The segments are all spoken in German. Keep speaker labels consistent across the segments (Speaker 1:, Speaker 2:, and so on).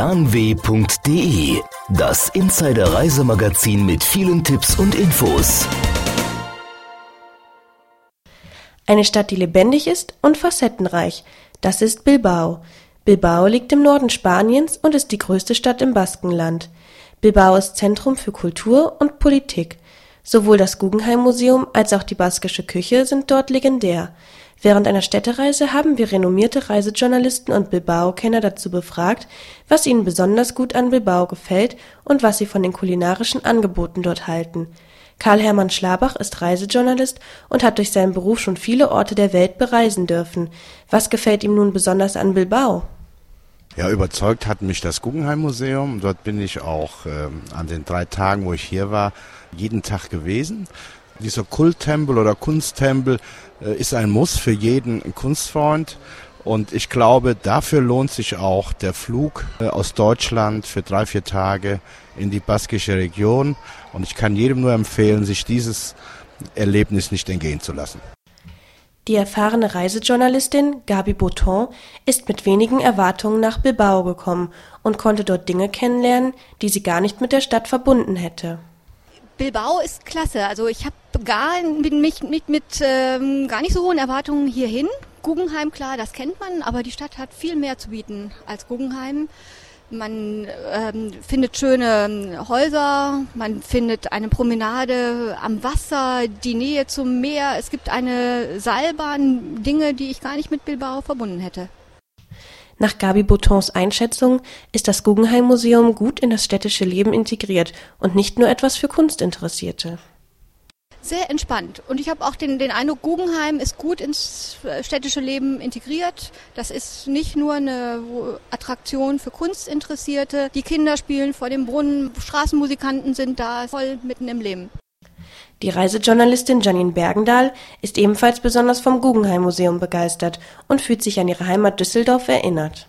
Speaker 1: Fernweh.de, das Insider-Reisemagazin mit vielen Tipps und Infos.
Speaker 2: Eine Stadt, die lebendig ist und facettenreich. Das ist Bilbao. Bilbao liegt im Norden Spaniens und ist die größte Stadt im Baskenland. Bilbao ist Zentrum für Kultur und Politik. Sowohl das Guggenheim Museum als auch die baskische Küche sind dort legendär. Während einer Städtereise haben wir renommierte Reisejournalisten und Bilbao-Kenner dazu befragt, was ihnen besonders gut an Bilbao gefällt und was sie von den kulinarischen Angeboten dort halten. Karl-Hermann Schlabach ist Reisejournalist und hat durch seinen Beruf schon viele Orte der Welt bereisen dürfen. Was gefällt ihm nun besonders an Bilbao?
Speaker 3: Ja, überzeugt hat mich das Guggenheim Museum. Dort bin ich auch ähm, an den drei Tagen, wo ich hier war, jeden Tag gewesen. Dieser Kulttempel oder Kunsttempel äh, ist ein Muss für jeden Kunstfreund. Und ich glaube, dafür lohnt sich auch der Flug äh, aus Deutschland für drei, vier Tage in die baskische Region. Und ich kann jedem nur empfehlen, sich dieses Erlebnis nicht entgehen zu lassen.
Speaker 2: Die erfahrene Reisejournalistin Gabi Bouton ist mit wenigen Erwartungen nach Bilbao gekommen und konnte dort Dinge kennenlernen, die sie gar nicht mit der Stadt verbunden hätte.
Speaker 4: Bilbao ist klasse. Also ich habe gar bin mich mit, mit ähm, gar nicht so hohen Erwartungen hierhin. Guggenheim, klar, das kennt man, aber die Stadt hat viel mehr zu bieten als Guggenheim. Man ähm, findet schöne Häuser, man findet eine Promenade am Wasser, die Nähe zum Meer. Es gibt eine Seilbahn, Dinge, die ich gar nicht mit Bilbao verbunden hätte.
Speaker 2: Nach Gabi Boutons Einschätzung ist das Guggenheim Museum gut in das städtische Leben integriert und nicht nur etwas für Kunstinteressierte.
Speaker 4: Sehr entspannt. Und ich habe auch den, den Eindruck, Guggenheim ist gut ins städtische Leben integriert. Das ist nicht nur eine Attraktion für Kunstinteressierte. Die Kinder spielen vor dem Brunnen, Straßenmusikanten sind da, voll mitten im Leben.
Speaker 2: Die Reisejournalistin Janine Bergendahl ist ebenfalls besonders vom Guggenheim Museum begeistert und fühlt sich an ihre Heimat Düsseldorf erinnert.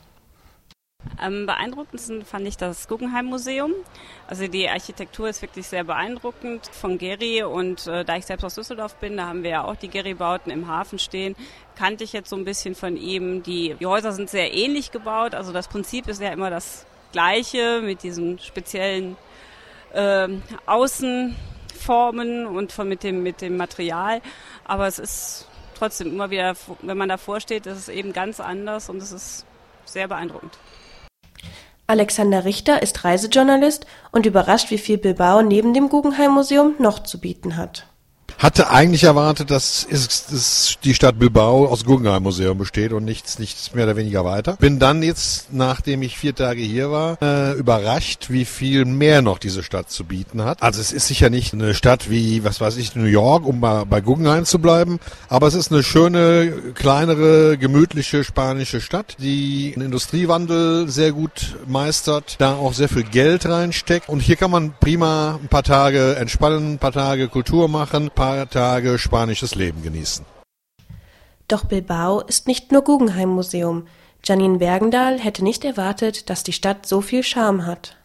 Speaker 5: Am beeindruckendsten fand ich das Guggenheim Museum. Also die Architektur ist wirklich sehr beeindruckend von Geri und äh, da ich selbst aus Düsseldorf bin, da haben wir ja auch die Geri-Bauten im Hafen stehen, kannte ich jetzt so ein bisschen von ihm. Die, die Häuser sind sehr ähnlich gebaut, also das Prinzip ist ja immer das gleiche mit diesen speziellen äh, Außen Formen und von mit dem, mit dem Material. Aber es ist trotzdem immer wieder, wenn man davor steht, ist es eben ganz anders und es ist sehr beeindruckend.
Speaker 2: Alexander Richter ist Reisejournalist und überrascht, wie viel Bilbao neben dem Guggenheim Museum noch zu bieten hat
Speaker 6: hatte eigentlich erwartet, dass, ist, dass die Stadt Bilbao aus Guggenheim Museum besteht und nichts, nichts mehr oder weniger weiter. Bin dann jetzt, nachdem ich vier Tage hier war, äh, überrascht, wie viel mehr noch diese Stadt zu bieten hat. Also es ist sicher nicht eine Stadt wie, was weiß ich, New York, um mal bei Guggenheim zu bleiben, aber es ist eine schöne, kleinere, gemütliche spanische Stadt, die den Industriewandel sehr gut meistert, da auch sehr viel Geld reinsteckt und hier kann man prima ein paar Tage entspannen, ein paar Tage Kultur machen, ein paar paar Tage spanisches Leben genießen.
Speaker 2: Doch Bilbao ist nicht nur Guggenheim Museum. Janine Bergendahl hätte nicht erwartet, dass die Stadt so viel Charme hat.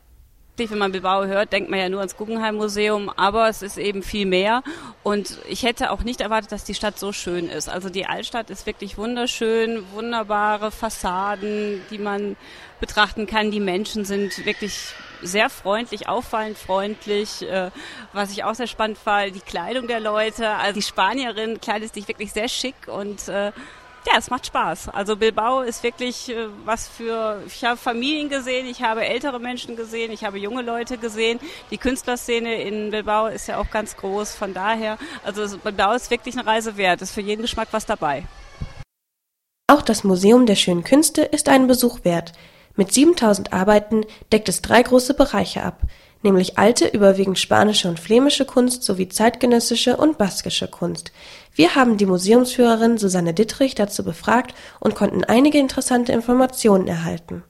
Speaker 5: Wenn man Bilbao hört, denkt man ja nur ans Guggenheim Museum, aber es ist eben viel mehr. Und ich hätte auch nicht erwartet, dass die Stadt so schön ist. Also die Altstadt ist wirklich wunderschön, wunderbare Fassaden, die man betrachten kann. Die Menschen sind wirklich sehr freundlich, auffallend freundlich. Äh, was ich auch sehr spannend fand, die Kleidung der Leute. Also die Spanierin kleidet sich wirklich sehr schick und äh, ja, es macht Spaß. Also Bilbao ist wirklich äh, was für, ich habe Familien gesehen, ich habe ältere Menschen gesehen, ich habe junge Leute gesehen. Die Künstlerszene in Bilbao ist ja auch ganz groß, von daher, also Bilbao ist wirklich eine Reise wert, ist für jeden Geschmack was dabei.
Speaker 2: Auch das Museum der schönen Künste ist einen Besuch wert. Mit 7000 Arbeiten deckt es drei große Bereiche ab, nämlich alte, überwiegend spanische und flämische Kunst sowie zeitgenössische und baskische Kunst. Wir haben die Museumsführerin Susanne Dittrich dazu befragt und konnten einige interessante Informationen erhalten.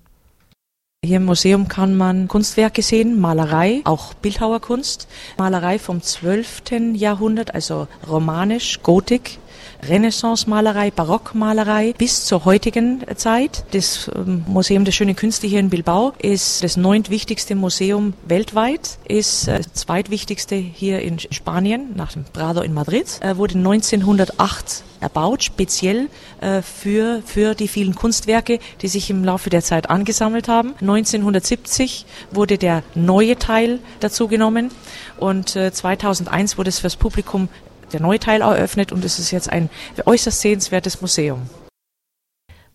Speaker 7: Hier im Museum kann man Kunstwerke sehen, Malerei, auch Bildhauerkunst, Malerei vom 12. Jahrhundert, also romanisch, Gotik, Renaissance-Malerei, Barockmalerei bis zur heutigen Zeit. Das ähm, Museum der schönen Künste hier in Bilbao ist das neuntwichtigste Museum weltweit, ist äh, das zweitwichtigste hier in Spanien nach dem Prado in Madrid, äh, wurde 1908 erbaut, speziell äh, für, für die vielen Kunstwerke, die sich im Laufe der Zeit angesammelt haben. 1970 wurde der neue Teil dazu genommen und 2001 wurde es fürs Publikum der neue Teil eröffnet und es ist jetzt ein äußerst sehenswertes Museum.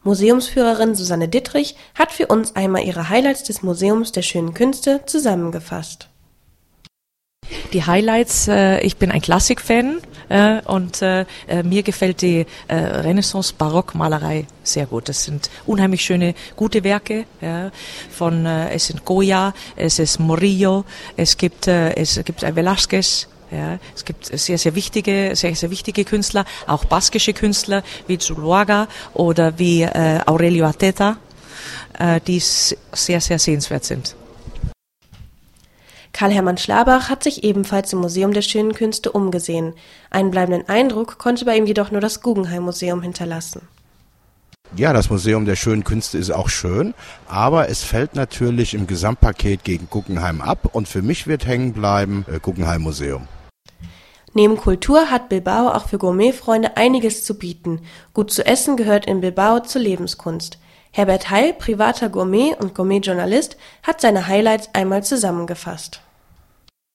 Speaker 2: Museumsführerin Susanne Dittrich hat für uns einmal ihre Highlights des Museums der schönen Künste zusammengefasst.
Speaker 7: Die Highlights, äh, ich bin ein Klassikfan äh, und äh, mir gefällt die Renaissance-Barock-Malerei sehr gut. Das sind unheimlich schöne, gute Werke. Ja, von es sind Goya, es ist Murillo, es gibt es gibt Velázquez, ja, es gibt sehr, sehr wichtige, sehr, sehr wichtige Künstler, auch baskische Künstler wie Zuluaga oder wie äh, Aurelio Ateta, äh, die sehr, sehr sehenswert sind.
Speaker 2: Karl-Hermann Schlabach hat sich ebenfalls im Museum der Schönen Künste umgesehen. Einen bleibenden Eindruck konnte bei ihm jedoch nur das Guggenheim Museum hinterlassen.
Speaker 3: Ja, das Museum der schönen Künste ist auch schön, aber es fällt natürlich im Gesamtpaket gegen Guggenheim ab und für mich wird hängen bleiben äh, Guggenheim Museum.
Speaker 2: Neben Kultur hat Bilbao auch für Gourmetfreunde einiges zu bieten. Gut zu essen gehört in Bilbao zur Lebenskunst. Herbert Heil, privater Gourmet und Gourmetjournalist, hat seine Highlights einmal zusammengefasst.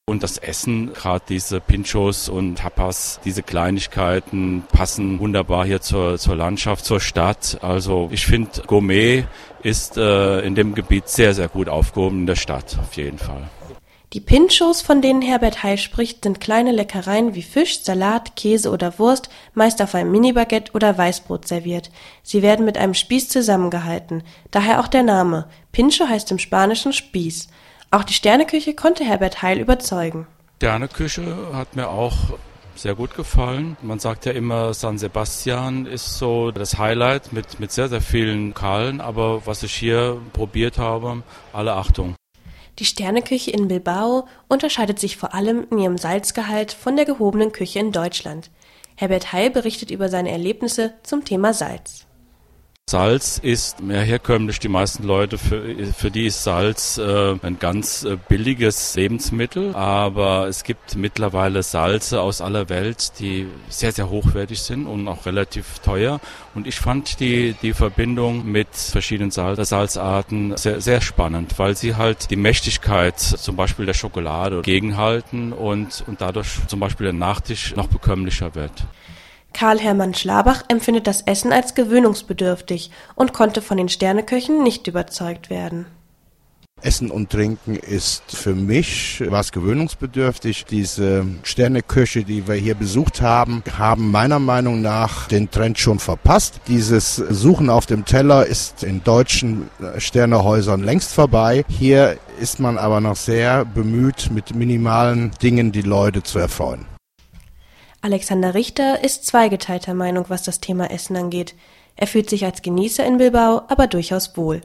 Speaker 8: Und das Essen, gerade diese Pinchos und Tapas, diese Kleinigkeiten passen wunderbar hier zur, zur Landschaft, zur Stadt. Also ich finde, Gourmet ist äh, in dem Gebiet sehr, sehr gut aufgehoben in der Stadt, auf jeden Fall.
Speaker 2: Die Pinchos, von denen Herbert Heil spricht, sind kleine Leckereien wie Fisch, Salat, Käse oder Wurst, meist auf einem Minibaguette oder Weißbrot serviert. Sie werden mit einem Spieß zusammengehalten, daher auch der Name. Pincho heißt im Spanischen Spieß. Auch die Sterneküche konnte Herbert Heil überzeugen.
Speaker 8: Sterneküche hat mir auch sehr gut gefallen. Man sagt ja immer, San Sebastian ist so das Highlight mit, mit sehr, sehr vielen Kalen, aber was ich hier probiert habe, alle Achtung.
Speaker 2: Die Sterneküche in Bilbao unterscheidet sich vor allem in ihrem Salzgehalt von der gehobenen Küche in Deutschland. Herbert Heil berichtet über seine Erlebnisse zum Thema Salz.
Speaker 8: Salz ist mehr herkömmlich. Die meisten Leute, für, für die ist Salz äh, ein ganz äh, billiges Lebensmittel. Aber es gibt mittlerweile Salze aus aller Welt, die sehr, sehr hochwertig sind und auch relativ teuer. Und ich fand die, die Verbindung mit verschiedenen Salz Salzarten sehr, sehr spannend, weil sie halt die Mächtigkeit zum Beispiel der Schokolade gegenhalten und, und dadurch zum Beispiel der Nachtisch noch bekömmlicher wird.
Speaker 2: Karl-Hermann Schlabach empfindet das Essen als gewöhnungsbedürftig und konnte von den Sterneköchen nicht überzeugt werden.
Speaker 3: Essen und Trinken ist für mich was gewöhnungsbedürftig. Diese Sterneköche, die wir hier besucht haben, haben meiner Meinung nach den Trend schon verpasst. Dieses Suchen auf dem Teller ist in deutschen Sternehäusern längst vorbei. Hier ist man aber noch sehr bemüht, mit minimalen Dingen die Leute zu erfreuen.
Speaker 2: Alexander Richter ist zweigeteilter Meinung, was das Thema Essen angeht. Er fühlt sich als Genießer in Bilbao aber durchaus wohl.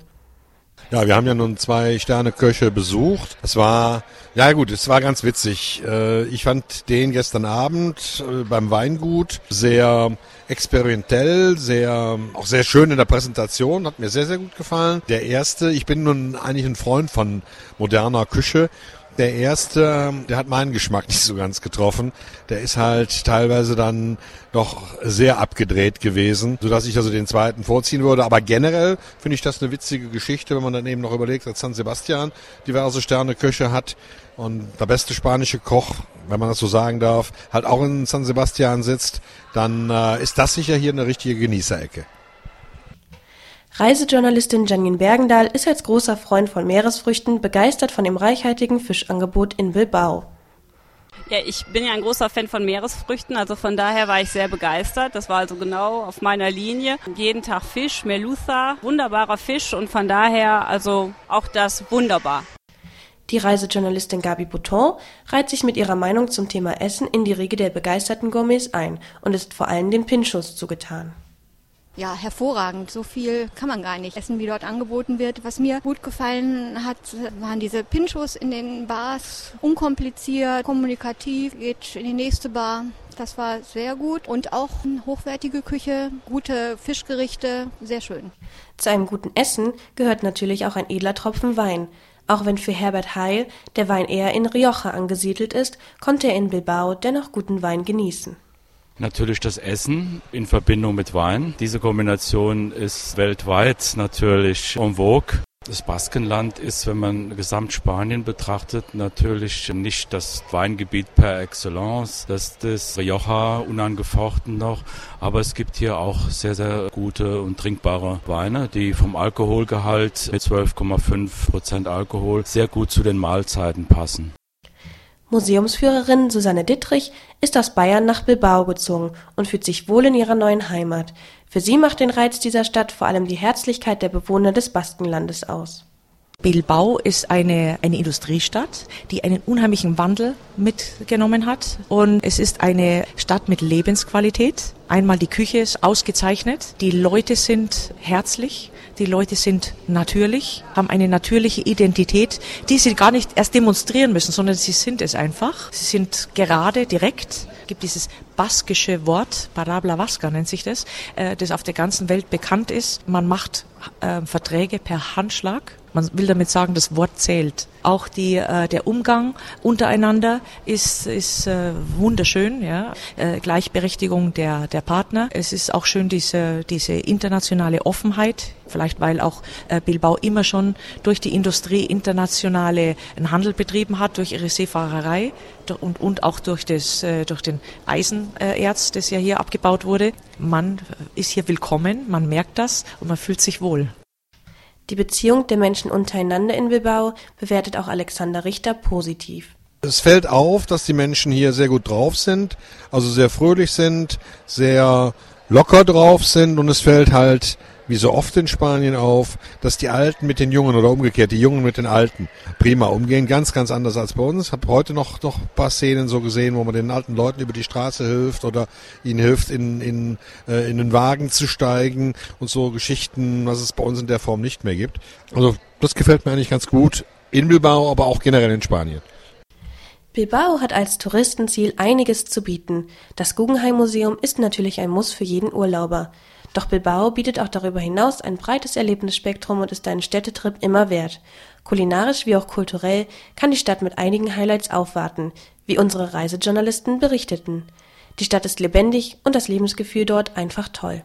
Speaker 6: Ja, wir haben ja nun zwei Sterne-Köche besucht. Es war, ja gut, es war ganz witzig. Äh, ich fand den gestern Abend äh, beim Weingut sehr experimentell, sehr, auch sehr schön in der Präsentation, hat mir sehr, sehr gut gefallen. Der erste, ich bin nun eigentlich ein Freund von moderner Küche der erste, der hat meinen Geschmack nicht so ganz getroffen. Der ist halt teilweise dann doch sehr abgedreht gewesen, sodass ich also den zweiten vorziehen würde. Aber generell finde ich das eine witzige Geschichte, wenn man dann eben noch überlegt, dass San Sebastian diverse Sterneköche hat und der beste spanische Koch, wenn man das so sagen darf, halt auch in San Sebastian sitzt, dann äh, ist das sicher hier eine richtige Genießerecke.
Speaker 2: Reisejournalistin Janine Bergendahl ist als großer Freund von Meeresfrüchten begeistert von dem reichhaltigen Fischangebot in Bilbao.
Speaker 5: Ja, ich bin ja ein großer Fan von Meeresfrüchten, also von daher war ich sehr begeistert. Das war also genau auf meiner Linie. Jeden Tag Fisch, Merluza, wunderbarer Fisch und von daher also auch das wunderbar.
Speaker 2: Die Reisejournalistin Gabi Bouton reiht sich mit ihrer Meinung zum Thema Essen in die Riege der begeisterten Gourmets ein und ist vor allem den Pinchos zugetan.
Speaker 4: Ja, hervorragend. So viel kann man gar nicht essen, wie dort angeboten wird. Was mir gut gefallen hat, waren diese Pinchos in den Bars. Unkompliziert, kommunikativ, geht in die nächste Bar, Das war sehr gut und auch eine hochwertige Küche, gute Fischgerichte, sehr schön.
Speaker 2: Zu einem guten Essen gehört natürlich auch ein edler Tropfen Wein. Auch wenn für Herbert Heil der Wein eher in Rioja angesiedelt ist, konnte er in Bilbao dennoch guten Wein genießen.
Speaker 8: Natürlich das Essen in Verbindung mit Wein. Diese Kombination ist weltweit natürlich en vogue. Das Baskenland ist, wenn man Gesamtspanien betrachtet, natürlich nicht das Weingebiet per excellence. Das ist Rioja unangefochten noch. Aber es gibt hier auch sehr, sehr gute und trinkbare Weine, die vom Alkoholgehalt mit 12,5 Prozent Alkohol sehr gut zu den Mahlzeiten passen.
Speaker 2: Museumsführerin Susanne Dittrich ist aus Bayern nach Bilbao gezogen und fühlt sich wohl in ihrer neuen Heimat. Für sie macht den Reiz dieser Stadt vor allem die Herzlichkeit der Bewohner des Baskenlandes aus.
Speaker 7: Bilbao ist eine, eine Industriestadt, die einen unheimlichen Wandel mitgenommen hat. Und es ist eine Stadt mit Lebensqualität. Einmal die Küche ist ausgezeichnet. Die Leute sind herzlich. Die Leute sind natürlich, haben eine natürliche Identität, die sie gar nicht erst demonstrieren müssen, sondern sie sind es einfach. Sie sind gerade, direkt. Es gibt dieses baskische Wort, Parabla Vasca nennt sich das, äh, das auf der ganzen Welt bekannt ist. Man macht äh, Verträge per Handschlag. Man will damit sagen, das Wort zählt. Auch die, äh, der Umgang untereinander ist, ist äh, wunderschön, ja. Äh, Gleichberechtigung der, der Partner. Es ist auch schön diese, diese internationale Offenheit, vielleicht weil auch äh, Bilbao immer schon durch die Industrie internationale einen Handel betrieben hat, durch ihre Seefahrerei und, und auch durch, das, äh, durch den Eisenerz, das ja hier abgebaut wurde. Man ist hier willkommen, man merkt das und man fühlt sich wohl.
Speaker 2: Die Beziehung der Menschen untereinander in Bilbao bewertet auch Alexander Richter positiv.
Speaker 6: Es fällt auf, dass die Menschen hier sehr gut drauf sind, also sehr fröhlich sind, sehr locker drauf sind und es fällt halt wie so oft in Spanien auf, dass die Alten mit den Jungen oder umgekehrt, die Jungen mit den Alten prima umgehen. Ganz, ganz anders als bei uns. Habe heute noch, noch ein paar Szenen so gesehen, wo man den alten Leuten über die Straße hilft oder ihnen hilft, in, in, äh, in den Wagen zu steigen und so Geschichten, was es bei uns in der Form nicht mehr gibt. Also das gefällt mir eigentlich ganz gut in Bilbao, aber auch generell in Spanien.
Speaker 2: Bilbao hat als Touristenziel einiges zu bieten. Das Guggenheim Museum ist natürlich ein Muss für jeden Urlauber. Doch Bilbao bietet auch darüber hinaus ein breites Erlebnisspektrum und ist einen Städtetrip immer wert. Kulinarisch wie auch kulturell kann die Stadt mit einigen Highlights aufwarten, wie unsere Reisejournalisten berichteten. Die Stadt ist lebendig und das Lebensgefühl dort einfach toll.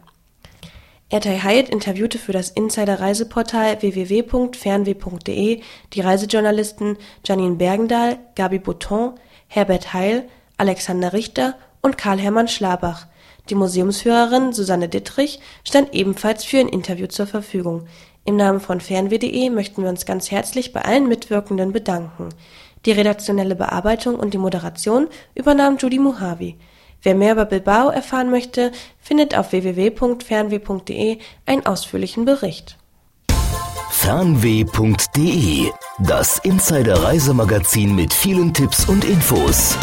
Speaker 2: Ertay Hyatt interviewte für das Insider-Reiseportal www.fernweh.de die Reisejournalisten Janine Bergendahl, Gabi Bouton, Herbert Heil, Alexander Richter und Karl-Hermann Schlabach. Die Museumsführerin Susanne Dittrich stand ebenfalls für ein Interview zur Verfügung. Im Namen von fernweh.de möchten wir uns ganz herzlich bei allen Mitwirkenden bedanken. Die redaktionelle Bearbeitung und die Moderation übernahm Judy Muhavi. Wer mehr über Bilbao erfahren möchte, findet auf www.fernweh.de einen ausführlichen Bericht.
Speaker 1: Fernweh.de, das Insider Reisemagazin mit vielen Tipps und Infos.